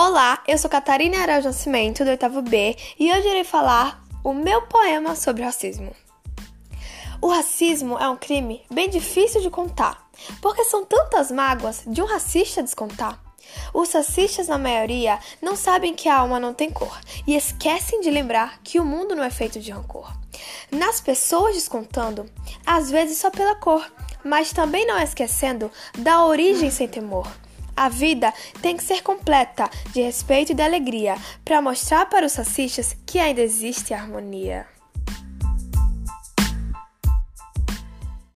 Olá, eu sou Catarina Araújo Nascimento, do oitavo B, e hoje irei falar o meu poema sobre racismo. O racismo é um crime bem difícil de contar, porque são tantas mágoas de um racista descontar. Os racistas, na maioria, não sabem que a alma não tem cor e esquecem de lembrar que o mundo não é feito de rancor. Nas pessoas descontando, às vezes só pela cor, mas também não esquecendo da origem sem temor. A vida tem que ser completa de respeito e de alegria para mostrar para os racistas que ainda existe harmonia.